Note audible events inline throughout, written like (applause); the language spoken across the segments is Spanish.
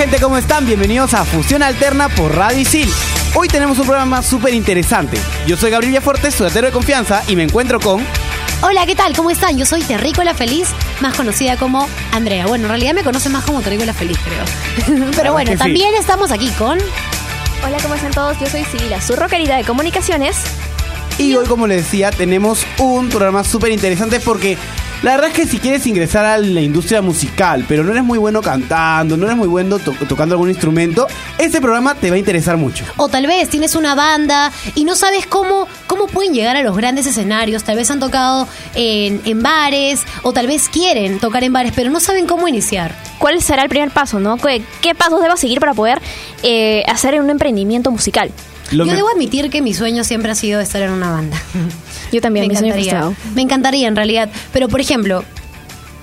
Gente, ¿cómo están? Bienvenidos a Fusión Alterna por Radio Isil. Hoy tenemos un programa súper interesante. Yo soy Gabriel Villaforte, estudiantero de confianza, y me encuentro con... Hola, ¿qué tal? ¿Cómo están? Yo soy Terrícola Feliz, más conocida como Andrea. Bueno, en realidad me conocen más como Terrícola Feliz, creo. (laughs) Pero bueno, sí. también estamos aquí con... Hola, ¿cómo están todos? Yo soy Sibila, su rockerita de comunicaciones. Y hoy, como les decía, tenemos un programa súper interesante porque la verdad es que si quieres ingresar a la industria musical, pero no eres muy bueno cantando, no eres muy bueno to- tocando algún instrumento, este programa te va a interesar mucho. O tal vez tienes una banda y no sabes cómo, cómo pueden llegar a los grandes escenarios. Tal vez han tocado en, en bares o tal vez quieren tocar en bares, pero no saben cómo iniciar. ¿Cuál será el primer paso, no? ¿Qué, qué pasos debo seguir para poder eh, hacer un emprendimiento musical? Lo Yo me- debo admitir que mi sueño siempre ha sido estar en una banda. (laughs) Yo también, me mi sueño encantaría. Me encantaría en realidad. Pero por ejemplo,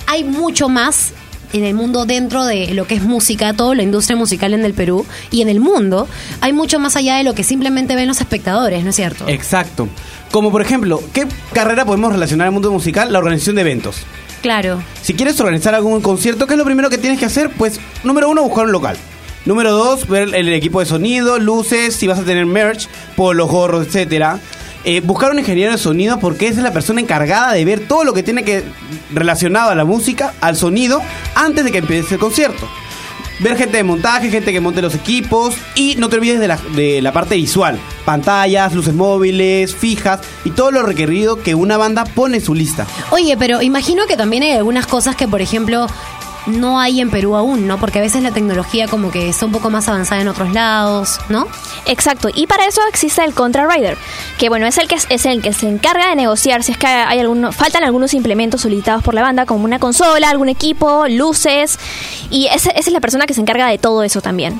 hay mucho más en el mundo dentro de lo que es música, toda la industria musical en el Perú y en el mundo, hay mucho más allá de lo que simplemente ven los espectadores, ¿no es cierto? Exacto. Como por ejemplo, ¿qué carrera podemos relacionar al mundo musical? La organización de eventos. Claro. Si quieres organizar algún concierto, ¿qué es lo primero que tienes que hacer? Pues, número uno, buscar un local. Número dos, ver el equipo de sonido, luces, si vas a tener merch, polos, gorros, etcétera. Eh, buscar un ingeniero de sonido porque es la persona encargada de ver todo lo que tiene que relacionado a la música, al sonido, antes de que empiece el concierto. Ver gente de montaje, gente que monte los equipos y no te olvides de la, de la parte visual. Pantallas, luces móviles, fijas y todo lo requerido que una banda pone en su lista. Oye, pero imagino que también hay algunas cosas que, por ejemplo, no hay en Perú aún, ¿no? Porque a veces la tecnología como que está un poco más avanzada en otros lados, ¿no? Exacto, y para eso existe el Contrarider, que bueno, es el que es el que se encarga de negociar si es que hay alguno, faltan algunos implementos solicitados por la banda, como una consola, algún equipo, luces, y esa es la persona que se encarga de todo eso también.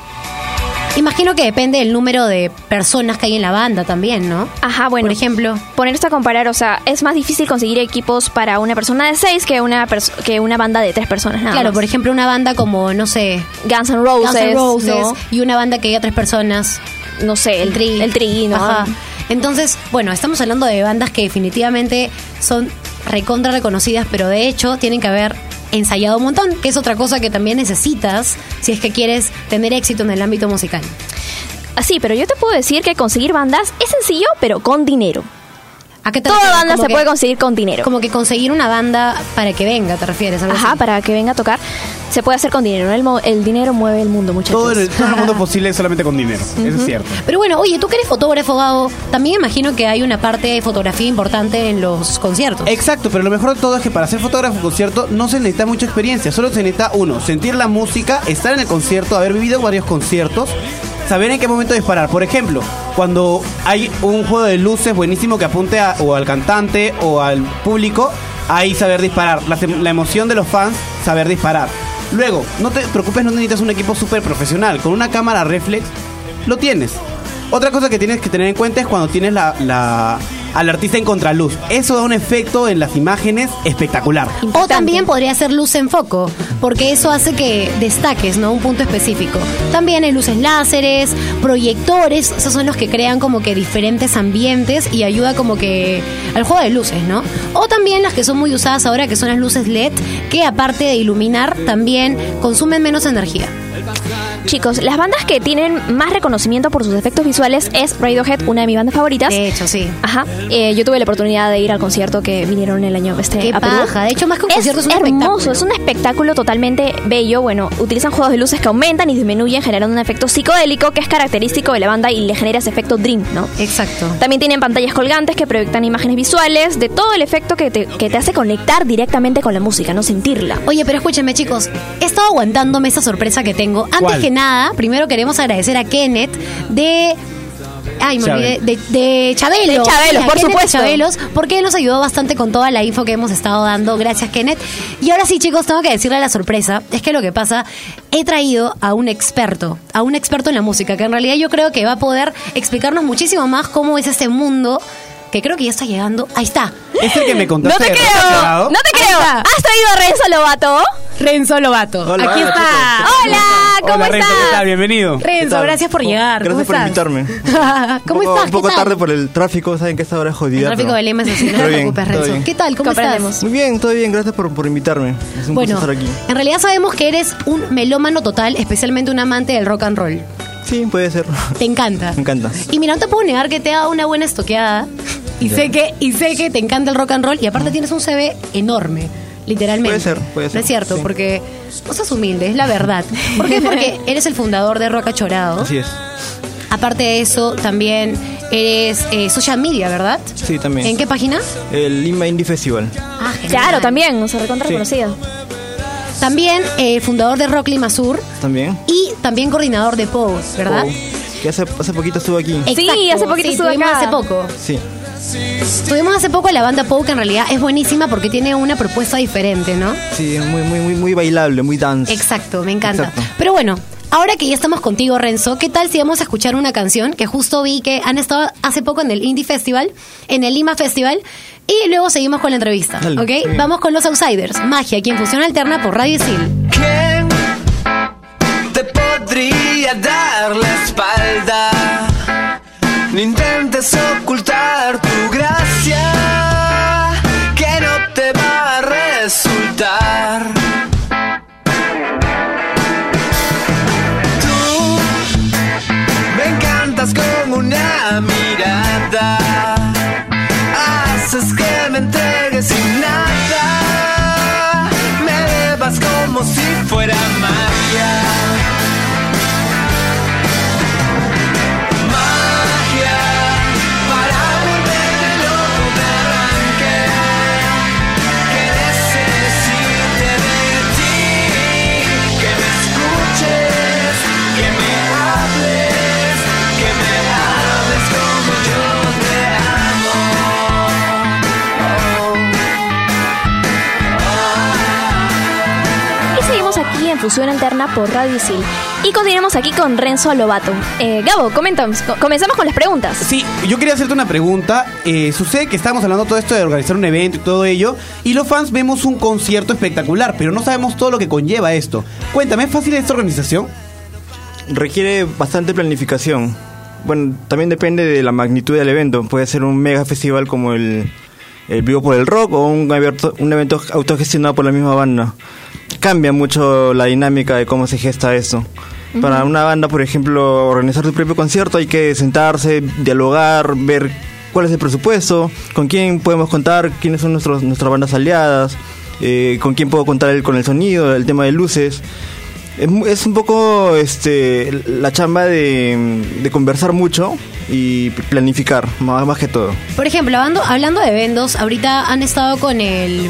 Imagino que depende del número de personas que hay en la banda también, ¿no? Ajá, bueno. Por ejemplo. Poner esto a comparar, o sea, es más difícil conseguir equipos para una persona de seis que una que una banda de tres personas. Nada Claro, más. por ejemplo, una banda como, no sé, Guns N' Roses, Guns N' Roses ¿no? y una banda que haya tres personas. no sé, el, Tri. el tri, ¿no? Ajá. Entonces, bueno, estamos hablando de bandas que definitivamente son recontra reconocidas, pero de hecho tienen que haber ensayado un montón, que es otra cosa que también necesitas si es que quieres tener éxito en el ámbito musical. Así, pero yo te puedo decir que conseguir bandas es sencillo, pero con dinero. ¿A qué te Toda refieres? banda Como se que- puede conseguir con dinero. Como que conseguir una banda para que venga, ¿te refieres? Algo Ajá, así. para que venga a tocar, se puede hacer con dinero. ¿no? El, mo- el dinero mueve el mundo, muchachos. Todo el, todo el mundo (laughs) posible solamente con dinero. Eso es cierto. Pero bueno, oye, tú que eres fotógrafo, Gabo, también imagino que hay una parte de fotografía importante en los conciertos. Exacto, pero lo mejor de todo es que para ser fotógrafo de concierto no se necesita mucha experiencia. Solo se necesita, uno, sentir la música, estar en el concierto, haber vivido varios conciertos, saber en qué momento disparar. Por ejemplo, cuando hay un juego de luces buenísimo que apunte o al cantante o al público, ahí saber disparar. La, emoción de los fans, saber disparar. Luego, no te preocupes, no necesitas un equipo súper profesional. Con una cámara reflex, lo tienes. Otra cosa que tienes que tener en cuenta es cuando tienes la- al artista en contraluz. Eso da un efecto en las imágenes espectacular. O también podría ser luz en foco, porque eso hace que destaques, ¿no? Un punto específico. También hay luces láseres, proyectores, esos son los que crean como que diferentes ambientes y ayuda como que al juego de luces, ¿no? O también las que son muy usadas ahora, que son las luces LED, que aparte de iluminar, también consumen menos energía. Chicos, las bandas que tienen más reconocimiento por sus efectos visuales es Radiohead, una de mis bandas favoritas. De hecho, sí. Ajá. Eh, yo tuve la oportunidad de ir al concierto que vinieron el año este Qué a Perú. paja. De hecho, más que un es concierto, es un hermoso, es un espectáculo totalmente bello. Bueno, utilizan juegos de luces que aumentan y disminuyen, generando un efecto psicodélico que es característico de la banda y le genera ese efecto dream, ¿no? Exacto. También tienen pantallas colgantes que proyectan imágenes visuales de todo el efecto que te, que te hace conectar directamente con la música, no sentirla. Oye, pero escúchenme, chicos. He estado aguantándome esa sorpresa que tengo. Antes ¿Cuál? que nada, primero queremos agradecer a Kenneth de Ay, me olvidé. De, de Chabelo. De Chabelo, por Kenneth supuesto. Chabelos, porque él nos ayudó bastante con toda la info que hemos estado dando. Gracias, Kenneth. Y ahora sí, chicos, tengo que decirle la sorpresa. Es que lo que pasa, he traído a un experto, a un experto en la música, que en realidad yo creo que va a poder explicarnos muchísimo más cómo es este mundo, que creo que ya está llegando. Ahí está. Es el que me No contaste. te de creo, no te creo. ¿Has traído a Renzo Lobato? Renzo Lobato. Hola, Aquí hola, está. Hola, ¿cómo Hola, Renzo, ¿qué tal? estás? Bienvenido. Renzo, gracias por llegar. Gracias ¿Cómo por estás? invitarme. (laughs) ¿Cómo estás? Un poco tarde por el tráfico, saben que esta hora es jodida. El tráfico pero- de Lima es así, no te preocupes, Renzo. ¿Qué tal? ¿Cómo estás? Muy bien, todo bien, gracias por, por invitarme. Es un Bueno, gusto estar aquí. en realidad sabemos que eres un melómano total, especialmente un amante del rock and roll. Sí, puede ser. Te encanta. (laughs) Me encanta. Y mira, no te puedo negar que te ha dado una buena estoqueada. Y sé que y sé que te encanta el rock and roll y aparte tienes un CV enorme, literalmente. Puede ser, puede ser, No es cierto, sí. porque no sos humilde, es la verdad. ¿Por qué? Porque (laughs) eres el fundador de Rock Achorado. Así es. Aparte de eso, también eres eh, social media, ¿verdad? Sí, también. ¿En qué página? El Lima Indie Festival. Ah, genial. Claro, también, o sea, recontra Sí. reconocido. También eh, fundador de Rock Lima Sur También. y también coordinador de POU, ¿verdad? Oh, que hace, hace poquito estuve aquí. Sí, hace poquito sí, estuvo acá. hace poco. Sí. Tuvimos hace poco a la banda POU que en realidad es buenísima porque tiene una propuesta diferente, ¿no? Sí, es muy, muy, muy, muy bailable, muy dance. Exacto, me encanta. Exacto. Pero bueno, ahora que ya estamos contigo, Renzo, ¿qué tal si vamos a escuchar una canción que justo vi que han estado hace poco en el Indie Festival, en el Lima Festival, y luego seguimos con la entrevista, Dale, ¿ok? Vamos con los Outsiders, Magia, aquí en Fusión Alterna por Radio Isil. ¿Quién te podría dar la espalda? No intentes ocultar aquí en Fusión Alterna por Radio Isil. Y continuamos aquí con Renzo Lobato. Eh, Gabo, comentamos, co- comenzamos con las preguntas. Sí, yo quería hacerte una pregunta. Eh, sucede que estamos hablando todo esto de organizar un evento y todo ello, y los fans vemos un concierto espectacular, pero no sabemos todo lo que conlleva esto. Cuéntame, ¿es fácil esta organización? Requiere bastante planificación. Bueno, también depende de la magnitud del evento. Puede ser un mega festival como el, el Vivo por el Rock o un, un evento autogestionado por la misma banda. Cambia mucho la dinámica de cómo se gesta eso. Para una banda, por ejemplo, organizar tu propio concierto hay que sentarse, dialogar, ver cuál es el presupuesto, con quién podemos contar, quiénes son nuestros, nuestras bandas aliadas, eh, con quién puedo contar el- con el sonido, el tema de luces. Es, es un poco este la chamba de, de conversar mucho y planificar, más, más que todo. Por ejemplo, hablando, hablando de eventos, ahorita han estado con el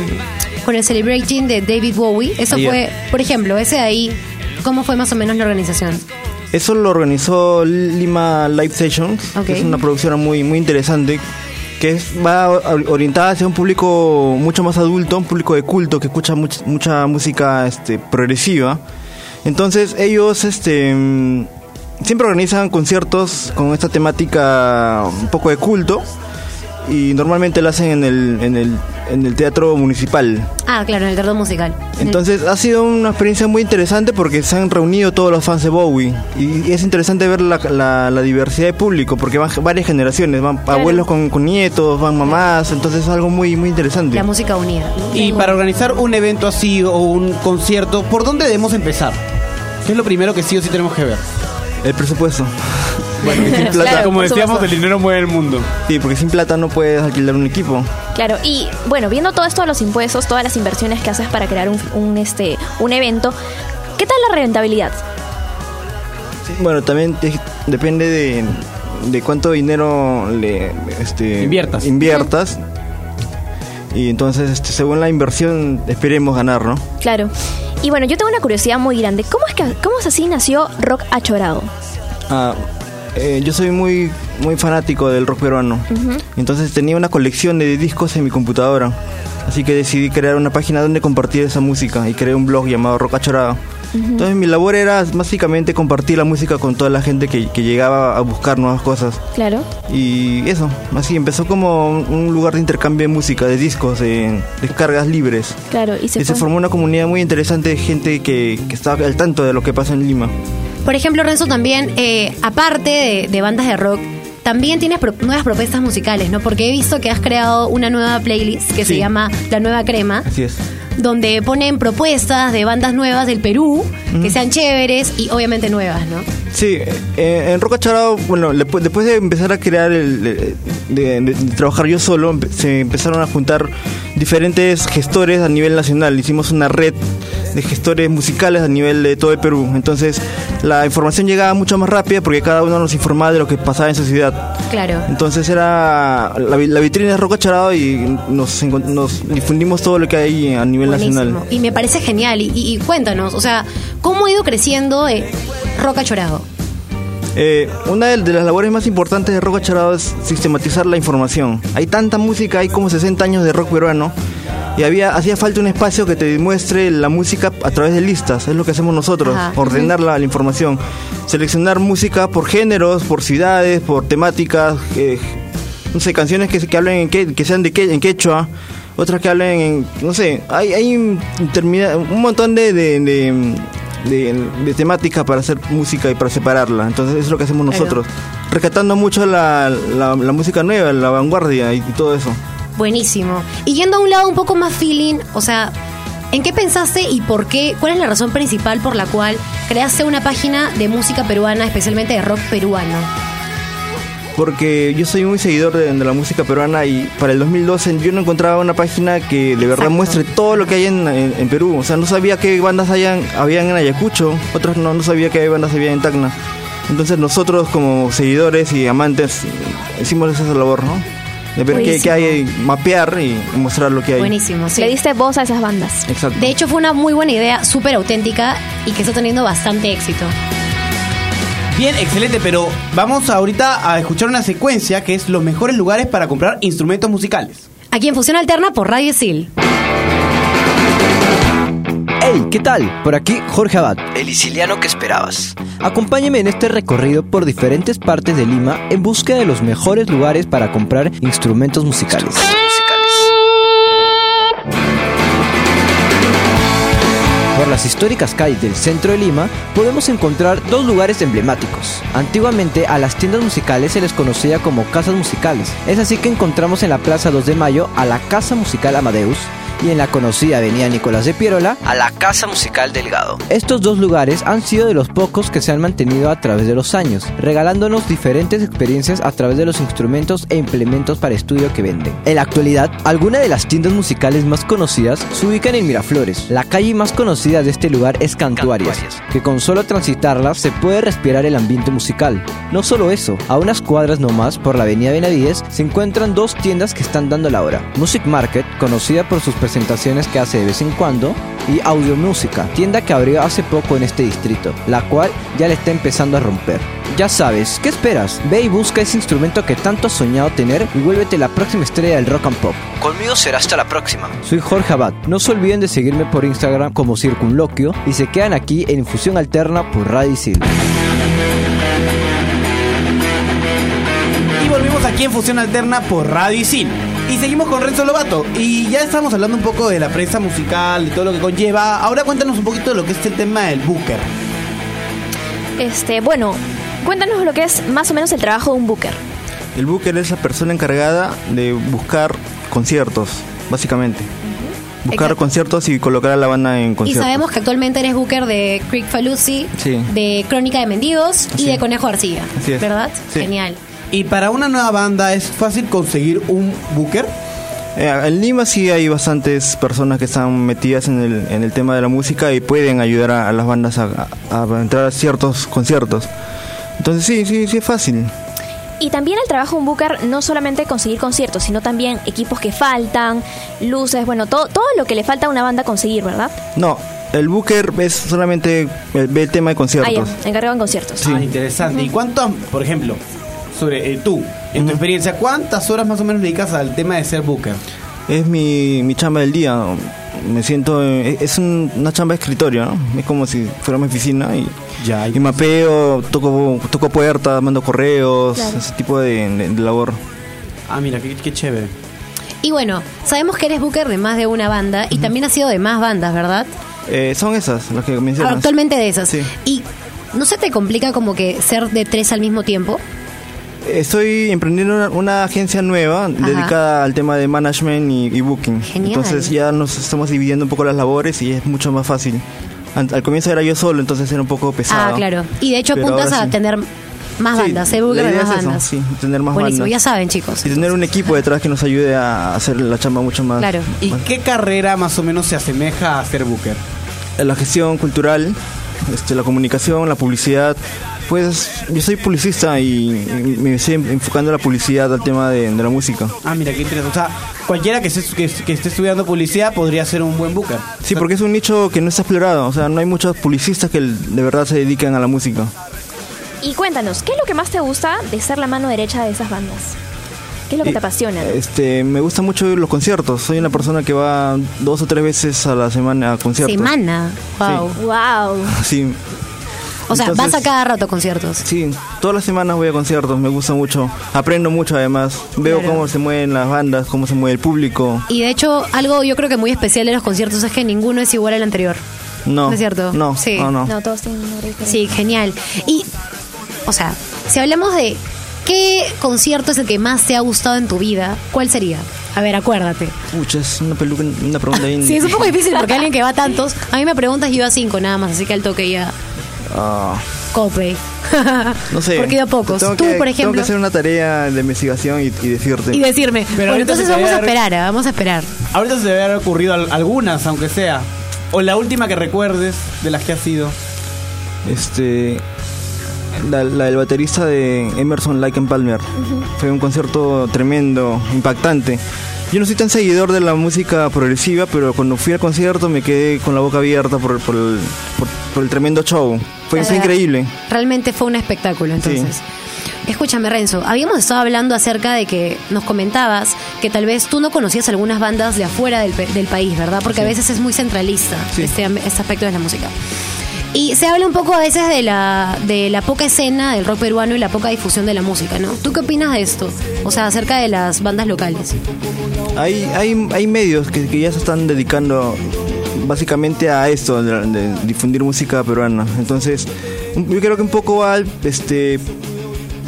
con el Celebrating de David Bowie. Eso Ayer. fue, por ejemplo, ese de ahí, ¿cómo fue más o menos la organización? Eso lo organizó Lima Live Sessions, Ok. que es una producción muy, muy interesante, que es, va orientada hacia un público mucho más adulto, un público de culto que escucha much- mucha música este, progresiva. Entonces ellos este, mm, siempre organizan conciertos con esta temática un poco de culto y normalmente lo hacen en el, en el, en el teatro municipal. Ah, claro, en el teatro musical. Entonces ha sido una experiencia muy interesante porque se han reunido todos los fans de Bowie y es interesante ver la, la- la diversidad de público porque van varias generaciones, van abuelos con, con nietos, van mamás, entonces es algo muy muy interesante. la música unida. ¿no? Y para organizar un evento así o un concierto, ¿por dónde debemos empezar? ¿Qué es lo primero que sí o sí tenemos que ver? El presupuesto. Bueno, sin plata, Claro, como decíamos, supuesto. el dinero mueve el mundo. Sí, porque sin plata no puedes alquilar un equipo. Claro, y bueno, viendo todo esto de los impuestos, todas las inversiones que haces para crear un, un, este, un evento, ¿qué tal la rentabilidad? Bueno, también te- depende de, de cuánto dinero le este, Inviertas. inviertas. Y entonces, este, según la inversión, esperemos ganar, ¿no? Claro. Y bueno, yo tengo una curiosidad muy grande. ¿Cómo es que cómo es así nació Rock Achorado? Ah, eh, yo soy muy muy fanático del rock peruano. Entonces tenía una colección de discos en mi computadora. Así que decidí crear una página donde compartir esa música y creé un blog llamado Rock Achorado. Entonces mi labor era básicamente compartir la música con toda la gente que, que llegaba a buscar nuevas cosas. Claro. Y eso, así empezó como un- lugar de intercambio de música, de discos, de descargas libres. Claro, y se, Y se formó una comunidad muy interesante de gente que, que estaba al tanto de lo que pasa en Lima. Por ejemplo, Renzo, también, eh, aparte de, de bandas de rock, también tienes pro- nuevas propuestas musicales, ¿no? Porque he visto que has creado una nueva playlist que se llama La Nueva Crema, Así es. donde ponen propuestas de bandas nuevas del Perú, que sean chéveres y obviamente nuevas, ¿no? Sí, eh, en Roca Charao, bueno, después de empezar a crear, el, de, de- de trabajar yo solo, se empezaron a juntar diferentes gestores a nivel nacional. Hicimos una red de gestores musicales a nivel de todo el Perú. Entonces, la información llegaba mucho más rápida porque cada uno nos informaba de lo que pasaba en su ciudad. Claro. Entonces era la, la vitrina de Roca Charao y nos, nos difundimos todo lo que hay a nivel Buenísimo. nacional. Y me parece genial. Y, y- y cuéntanos, o sea, ¿cómo ha ido creciendo eh, Roca Chorado? Eh, una de, las labores más importantes de Rock Charado es sistematizar la información. Hay tanta música, hay como 60 años de rock peruano y había hacía falta un espacio que te demuestre la música a través de listas. Es lo que hacemos nosotros, Ajá. ordenar la, la información, seleccionar música por géneros, por ciudades, por temáticas, eh, no sé, canciones que, que hablen en que, que sean de que, en quechua. Otras que hablen en, no sé, hay, hay un, montón de, de, de- de- de temática para hacer música y para separarla. Entonces eso es lo que hacemos Claro. nosotros. Rescatando mucho la, la- la música nueva, la vanguardia y, y todo eso. Buenísimo. Y yendo a un lado un poco más feeling, o sea, ¿en qué pensaste y por qué? ¿Cuál es la razón principal por la cual creaste una página de música peruana, especialmente de rock peruano? Porque yo soy muy seguidor de, de la música peruana y para el 2012 yo no encontraba una página que de verdad Exacto. muestre todo lo que hay en, en- en Perú. O sea, no sabía qué bandas hayan, habían en Ayacucho, otras no, no sabía qué bandas había en Tacna. Entonces nosotros como seguidores y amantes hicimos esa labor, ¿no? De ver qué, qué hay, mapear y mostrar lo que hay. Buenísimo, sí. Le diste voz a esas bandas. Exacto. De hecho, fue una muy buena idea, súper auténtica y que está teniendo bastante éxito. Bien, excelente, pero vamos ahorita a escuchar una secuencia que es los mejores lugares para comprar instrumentos musicales. Aquí en Fusión Alterna por Radio Sil. Hey, ¿qué tal? Por aquí Jorge Abad, el siciliano que esperabas. Acompáñeme en este recorrido por diferentes partes de Lima en busca de los mejores lugares para comprar instrumentos musicales. Por las históricas calles del centro de Lima podemos encontrar dos lugares emblemáticos. Antiguamente a las tiendas musicales se les conocía como casas musicales. Es así que encontramos en la Plaza 2 de Mayo a la Casa Musical Amadeus y en la conocida Avenida Nicolás de Piérola a la Casa Musical Delgado. Estos dos lugares han sido de los pocos que se han mantenido a través de los años, regalándonos diferentes experiencias a través de los instrumentos e implementos para estudio que venden. En la actualidad, algunas de las tiendas musicales más conocidas se ubican en Miraflores. La calle más conocida de este lugar es Cantuarias, que con solo transitarla se puede respirar el ambiente musical. No solo eso, a unas cuadras nomás por la avenida Benavides se encuentran dos tiendas que están dando la hora. Music Market, conocida por sus presentaciones que hace de vez en cuando, y Audio Música, tienda que abrió hace poco en este distrito, la cual ya le está empezando a romper. Ya sabes, ¿qué esperas? Ve y busca ese instrumento que tanto has soñado tener y vuélvete la próxima estrella del rock and pop. Conmigo será hasta la próxima. Soy Jorge Abad. No se olviden de seguirme por Instagram como Circunloquio y se quedan aquí en Infusión Alterna por Radio Isil. Y volvimos aquí en Fusión Alterna por Radio Isil. Y seguimos con Renzo Lobato. Y ya estamos hablando un poco de la prensa musical, de todo lo que conlleva. Ahora cuéntanos un poquito de lo que es el tema del booker. Este, bueno, cuéntanos lo que es más o menos el trabajo de un booker. El booker es la persona encargada de buscar conciertos, básicamente. Buscar Exacto. conciertos y colocar a la banda en Y conciertos. sabemos que actualmente eres booker de Creek Falusi, Sí. de Crónica de Mendigos Así y de. Conejo Arcilla. Así es. ¿Verdad? Sí. Genial. Y para una nueva banda es fácil conseguir un booker. Eh, en Lima sí hay bastantes personas que están metidas en el, en el tema de la música y pueden ayudar a, a las bandas a, a- a entrar a ciertos conciertos. Entonces sí, sí, sí es fácil. Y también el trabajo de un booker no solamente conseguir conciertos, sino también equipos que faltan, luces, bueno, todo, todo lo que le falta a una banda conseguir, ¿verdad? No, el booker es solamente el, ve el tema de Ah, conciertos. ya, encargado en conciertos. Ah, interesante. ¿Y cuánto, por ejemplo, sobre eh, tú, en tu experiencia, ¿cuántas horas más o menos dedicas al tema de ser booker? Es mi, mi chamba del día. Me siento. Es un- una chamba de escritorio, ¿no? Es como si fuera mi oficina y, Ya, y mapeo, toco, toco puertas, mando correos, Claro. ese tipo de, de- de labor. Ah, mira, qué, qué chévere. Y bueno, sabemos que eres booker de más de una banda y también has sido de más bandas, ¿verdad? Eh, son esas las que mencionas. Actualmente de esas. Sí. Y ¿no se te complica como que ser de tres al mismo tiempo? Estoy emprendiendo una, una agencia nueva dedicada al tema de management y, y booking. Genial. Entonces ya nos estamos dividiendo un poco las labores y es mucho más fácil. Al, comienzo era yo solo, entonces era un poco pesado. Ah, claro. Y de hecho apuntas a sí. tener más Sí, bandas, ser la booker de idea más es eso, bandas. sí, tener más Buenísimo, bandas. ya saben, chicos. Y tener un equipo detrás que nos ayude a hacer la chamba mucho más. Claro. ¿Y más- qué carrera más o menos se asemeja a ser booker? La gestión cultural, este, la comunicación, la publicidad. Pues yo soy publicista y, me estoy enfocando en la publicidad al tema de, de la música. Ah, mira, qué interesante. O sea, cualquiera que esté, que, que esté estudiando publicidad podría ser un buen booker. Sí, porque es un nicho que no está explorado. O sea, no hay muchos publicistas que de verdad se dedican a la música. Y cuéntanos, ¿qué es lo que más te gusta de ser la mano derecha de esas bandas? ¿Qué es lo que Y, te apasiona? Este, me gustan mucho los conciertos. Soy una persona que va dos o tres veces a la semana a conciertos. Semana. Wow. Wow. (laughs) Sí, O sea, Entonces- vas a cada rato a conciertos. sí. Todas las semanas voy a conciertos. Me gusta mucho. Aprendo mucho además. Veo Claro. cómo se mueven las bandas, cómo se mueve el público. Y de hecho, algo yo creo que muy especial de los conciertos es que ninguno es igual al anterior. No. ¿No es cierto? No, Sí. no, no. No, todos tienen una. Sí, genial. Y, o sea, si hablamos de qué concierto es el que más te ha gustado en tu vida, ¿cuál sería? A ver, acuérdate. Pucha, es una, peluca, una pregunta (laughs) bien... Sí, es un poco difícil porque (laughs) alguien que va a tantos, a mí me preguntas y yo a cinco nada más, así que al toque ya Ah, Coldplay. (laughs) no sé. Porque iba a pocos. Tengo Tú, que- por Tengo ejemplo. que hacer una tarea de investigación y, y decirte. Y decirme, Pero bueno, entonces vamos a esperar, ah, vamos a esperar. Ahorita se te debe haber ocurrido al- algunas, aunque sea. O la última que recuerdes de las que has sido. Este. La, la del baterista de Emerson Lake and Palmer. Fue un concierto tremendo, impactante. Yo no soy tan seguidor de la música progresiva, pero cuando fui al concierto me quedé con la boca abierta por, por el, por, por el tremendo show. Fue, increíble. Realmente fue un espectáculo, entonces. Escúchame, Renzo, habíamos estado hablando acerca de que nos comentabas que tal vez tú no conocías algunas bandas de afuera del, del país, ¿verdad? Porque a veces es muy centralista Sí. este, este aspecto de la música. Y se habla un poco a veces de la, de la poca escena del rock peruano y la poca difusión de la música, ¿no? ¿Tú qué opinas de esto? O sea, acerca de las bandas locales. Hay, hay, hay medios que, ya se están dedicando básicamente a esto, de, difundir música peruana. Entonces, yo creo que un poco al- este,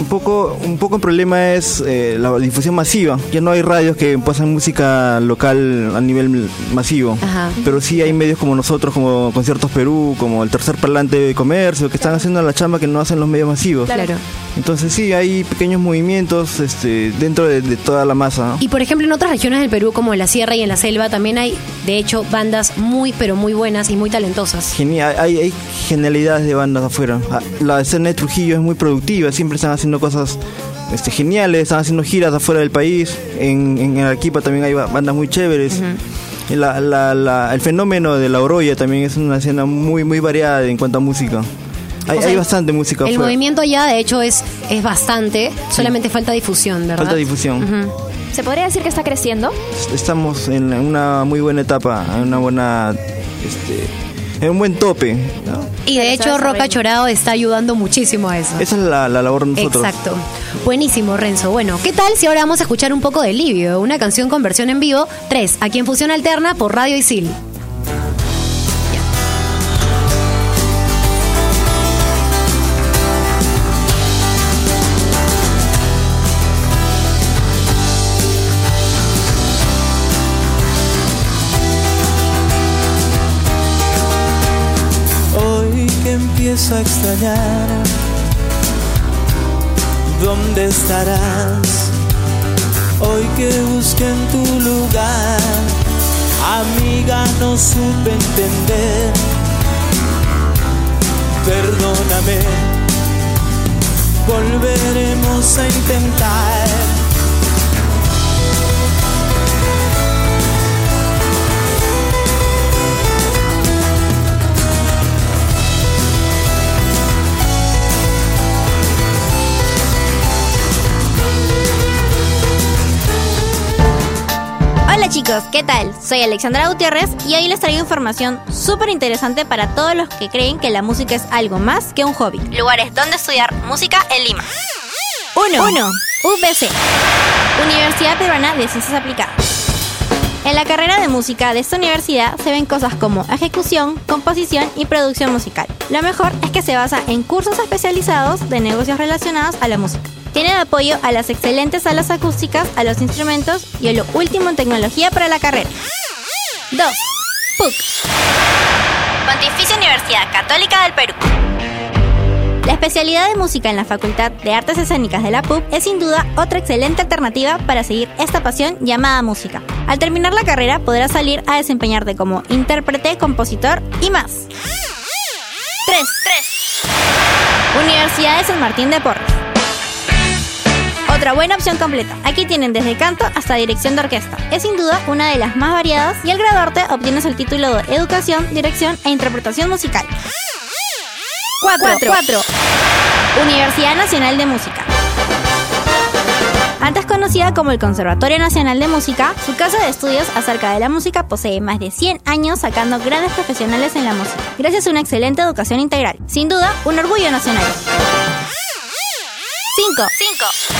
un poco, un poco el problema es eh, la difusión masiva. Ya no hay radios que pasan música local a nivel masivo, Ajá. pero sí hay medios como nosotros, como Conciertos Perú, como el Tercer Parlante de Comercio, que están haciendo la chamba que no hacen los medios masivos. Claro. Entonces sí, hay pequeños movimientos este, dentro de, de toda la masa. ¿no? Y por ejemplo, en otras regiones del Perú, como en la sierra y en la selva, también hay, de hecho, bandas muy, pero muy buenas y muy talentosas. Genial, hay, hay genialidades de bandas afuera. Ah, La escena de Trujillo es muy productiva, siempre están haciendo cosas este, geniales, están haciendo giras afuera del país. En, en Arequipa también hay ba- bandas muy chéveres. Y la- la- la- el fenómeno de la Oroya también es una escena muy muy variada en cuanto a música. Hay, O sea, hay bastante música El afuera. movimiento allá, de hecho, es, es bastante, solamente falta difusión, ¿verdad? Falta difusión. Ujú. ¿Se podría decir que está creciendo? Estamos en una muy buena etapa, en una buena... Este, (laughs) en un buen tope. ¿no? Y de hecho, Roca. Chorado está ayudando muchísimo a eso. Esa es la, la labor de nosotros. Exacto. Buenísimo, Renzo. Bueno, ¿qué tal si ahora vamos a escuchar un poco de Livio, una canción con versión en vivo, 3, aquí en Fusión Alterna por Radio Isil? A extrañar, ¿dónde estarás? Hoy que busqué en tu lugar, amiga, no supe entender. Perdóname, volveremos a intentar. Chicos, ¿qué tal? Soy Alexandra Gutiérrez y hoy les traigo información súper interesante para todos los que creen que la música es algo más que un hobby. Lugares donde estudiar música en Lima. 1. 1. UPC. Universidad Peruana de Ciencias Aplicadas. En la carrera de música de esta universidad se ven cosas como ejecución, composición y producción musical. Lo mejor es que se basa en cursos especializados de negocios relacionados a la música. Tiene de apoyo a las excelentes salas acústicas, a los instrumentos y a lo último en tecnología para la carrera. 2. PUC. Pontificia Universidad Católica del Perú. La especialidad de música en la Facultad de Artes Escénicas de la PUC es sin duda otra excelente alternativa para seguir esta pasión llamada música. Al terminar la carrera podrás salir a desempeñarte como intérprete, compositor y más. 3. 3. Universidad de San Martín de Porres. Otra buena opción completa. Aquí tienen desde canto hasta dirección de orquesta. Es sin duda una de las más variadas y al graduarte obtienes el título de Educación, Dirección e Interpretación Musical. 4. 4. Universidad Nacional de Música. Antes conocida como el Conservatorio Nacional de Música, su casa de estudios acerca de la música posee más de 100 años sacando grandes profesionales en la música, gracias a una excelente educación integral. Sin duda, un orgullo nacional. 5. 5.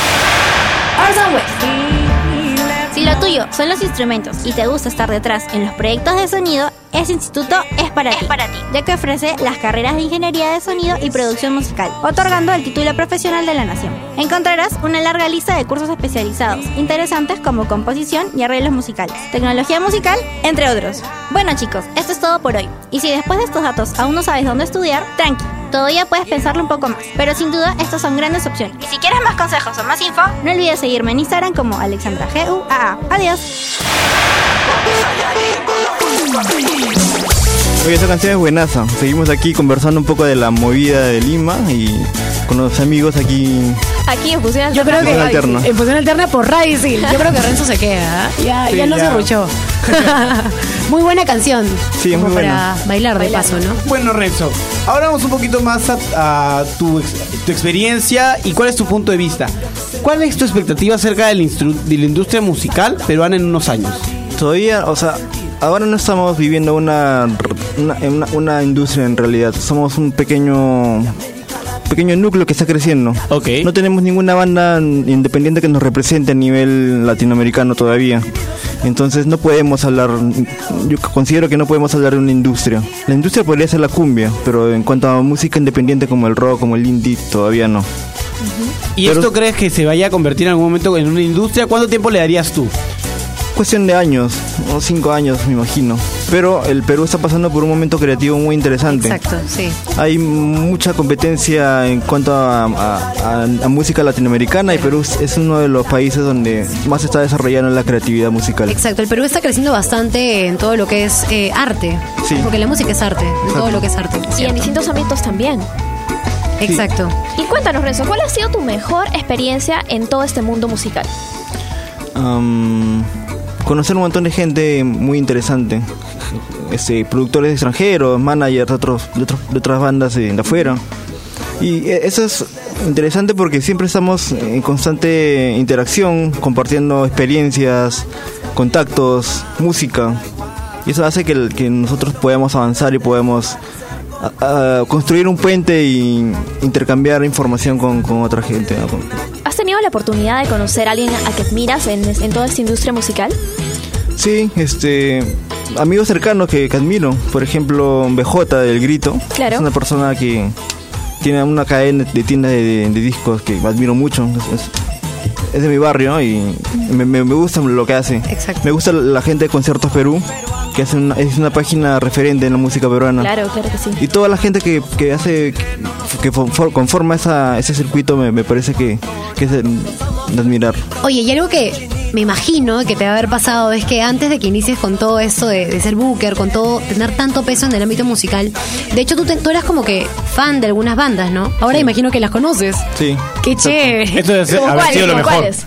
Orson Welles. Si lo tuyo son los instrumentos y te gusta estar detrás en los proyectos de sonido, este instituto es para, ti, para ti, ya que ofrece las carreras de ingeniería de sonido y producción musical, otorgando el título profesional de la nación. Encontrarás una larga lista de cursos especializados, interesantes como composición y arreglos musicales, tecnología musical, entre otros. Bueno chicos, esto es todo por hoy. Y si después de estos datos aún no sabes dónde estudiar, tranqui. Todavía puedes pensarlo un poco más, pero sin duda estas son grandes opciones. Y si quieres más consejos o más info, no olvides seguirme en Instagram como Alexandra GUAA. Adiós. Oye, esa canción es buenaza. Seguimos aquí conversando un poco de la movida de Lima y con los amigos aquí. Aquí en Fusión Yo creo que alterna. en fusión alterna por Radio Isil. Yo creo que Renzo se queda. ¿ah? Ya, Sí, ya no ya. se ruchó. (laughs) muy buena canción. Sí, es Como muy para buena. bailar de paso, ¿no? Bueno, Renzo, ahora vamos un poquito más a, a tu, ex- tu experiencia y cuál es tu punto de vista. ¿Cuál es tu expectativa acerca del instru- de la industria musical peruana en unos años? Todavía, o sea, ahora no estamos viviendo una, una, una- una industria en realidad. Somos un pequeño pequeño núcleo que está creciendo. Ok. No tenemos ninguna banda independiente que nos represente a nivel latinoamericano todavía. Entonces no podemos hablar, yo considero que no podemos hablar de una industria. La industria podría ser la cumbia, pero en cuanto a música independiente como el rock, como el indie, todavía no. ¿Y Pero- esto crees que se vaya a convertir en algún momento en una industria? ¿Cuánto tiempo le darías tú? Cuestión de años, o cinco años me imagino. Pero el Perú está pasando por un momento creativo muy interesante. Exacto, sí. Hay mucha competencia en cuanto a, a- a- a música latinoamericana y Perú es- uno de los países donde más se está desarrollando la creatividad musical. Exacto, el Perú está creciendo bastante en todo lo que es eh, arte. Sí. Porque la música es arte, en todo lo que es arte. Y en distintos ámbitos también. Exacto. Y cuéntanos, Renzo, ¿cuál ha sido tu mejor experiencia en todo este mundo musical? Am, conocer un montón de gente muy interesante. Este, productores extranjeros, managers de, otros, de, otras bandas de, afuera. Y eh, eso es interesante porque siempre estamos en constante interacción, compartiendo experiencias, contactos, música. Y eso hace que, que nosotros podamos avanzar y podamos a- a construir un puente y intercambiar información con, con otra gente. ¿no? ¿Has tenido la oportunidad de conocer a alguien a que admiras en, en toda esta industria musical? Sí, este amigos cercanos que, que admiro, por ejemplo, BJ del Grito. Claro. Es una persona que tiene una cadena de tiendas de, de- de discos que admiro mucho. Es, es- es de mi barrio y me, me- me gusta lo que hace. Exacto. Me gusta la gente de Conciertos Perú, que hace una- es una página referente en la música peruana. Claro, claro que sí. Y toda la gente que, que hace, que confor- conforma esa, ese circuito me, me parece que, que es de, de admirar. Oye, y algo que me imagino que te va a haber pasado es que antes de que inicies con todo esto de, de ser booker, con todo, tener tanto peso en el ámbito musical, de hecho tú, te- tú eras como que fan de algunas bandas, ¿no? Ahora imagino que las conoces. Sí. ¡Qué chévere! Esto debe ser- ¿Cómo haber cuáles? sido lo ¿Cómo mejor. cuáles?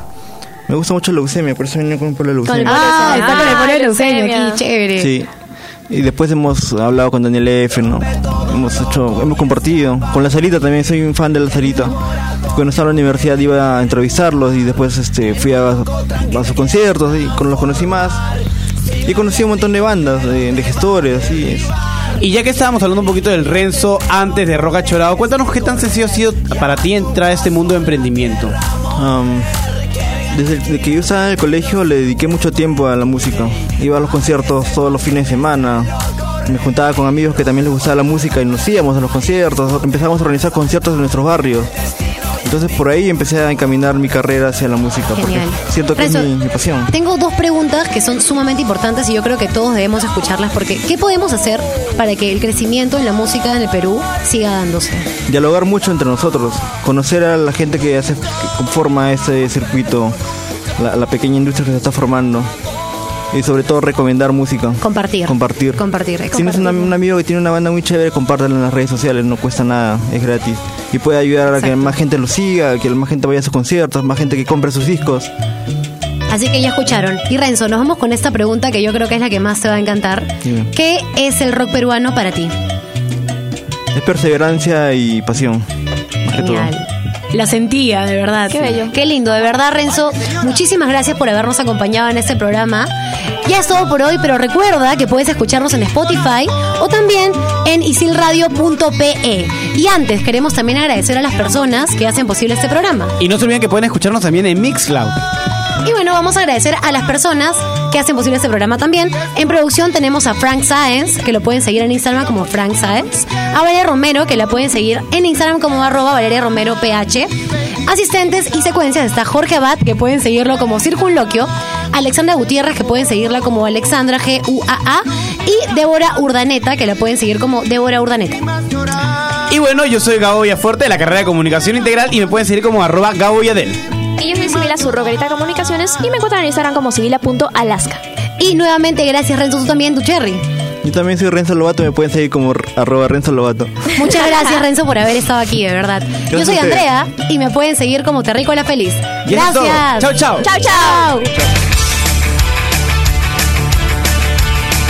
Me gusta mucho la leucemia, por eso venía con por la Con el leucemia. Ah, está con el Ah, polo de leucemia aquí, chévere. Sí. Y después hemos hablado con Daniel F, ¿no? Hemos hecho, hemos compartido. Con la Sarita también, soy un fan de la Sarita. Cuando estaba en la universidad iba a entrevistarlos y después este fui a, a sus conciertos y con los conocí más. Y he conocido un montón de bandas, de, de gestores, así es. Y ya que estábamos hablando un poquito del Renzo antes de Roca Chorado, cuéntanos qué tan sencillo ha sido para ti entrar a este mundo de emprendimiento. Am, desde que yo estaba en el colegio le dediqué mucho tiempo a la música. Iba a los conciertos todos los fines de semana. Me juntaba con amigos que también les gustaba la música y nos íbamos a los conciertos. Empezamos a organizar conciertos en nuestros barrios. Entonces por ahí empecé a encaminar mi carrera hacia la música. porque Genial. Siento que Renzo, es mi, mi pasión. Tengo dos preguntas que son sumamente importantes y yo creo que todos debemos escucharlas porque ¿qué podemos hacer para que el crecimiento en la música en el Perú siga dándose? Dialogar mucho entre nosotros. Conocer a la gente que, hace, que conforma ese circuito. La, la pequeña industria que se está formando. Y sobre todo recomendar música. Compartir. Compartir. Compartir. Si tienes un, un amigo que tiene una banda muy chévere, compártelo en las redes sociales, no cuesta nada, es gratis. Y puede ayudar a que más gente lo siga, que más gente vaya a sus conciertos, más gente que compre sus discos. Así que ya escucharon. Y Renzo, nos vamos con esta pregunta que yo creo que es la que más te va a encantar. ¿Qué es el rock peruano para ti? Es perseverancia y pasión, más que todo. Genial. La sentía, de verdad. Qué bello. Qué lindo, de verdad, Renzo. Muchísimas gracias por habernos acompañado en este programa. Ya es todo por hoy, pero recuerda que puedes escucharnos en Spotify o también en isilradio.pe. Y antes, queremos también agradecer a las personas que hacen posible este programa. Y no se olviden que pueden escucharnos también en Mixcloud. Y bueno, vamos a agradecer a las personas que hacen posible este programa también. En producción tenemos a Frank Sáenz, que lo pueden seguir en Instagram como Frank Sáenz. A Valeria Romero, que la pueden seguir en Instagram como arroba Valeria Romero PH. Asistentes y secuencias está Jorge Abad, que pueden seguirlo como Circunloquio. Alexandra Gutiérrez, que pueden seguirla como Alexandra G-U-A-A. Y Débora Urdaneta, que la pueden seguir como Débora Urdaneta. Y bueno, yo soy Gabo Villafuerte de la carrera de Comunicación Integral y me pueden seguir como arroba Gabo Villadel. Y yo soy Sibila Zurroquerita Comunicaciones y me encuentran en Instagram como sibila.alaska. Y nuevamente, gracias Renzo, tú también, tu Cherry. Yo también soy Renzo Lobato, me pueden seguir como arroba Renzo Lobato. Muchas (laughs) gracias, Renzo, por haber estado aquí, de verdad. Yo soy. Andrea y me pueden seguir como Terrícola Feliz. Y eso es todo. Gracias. Chao, chao. Chao, chao.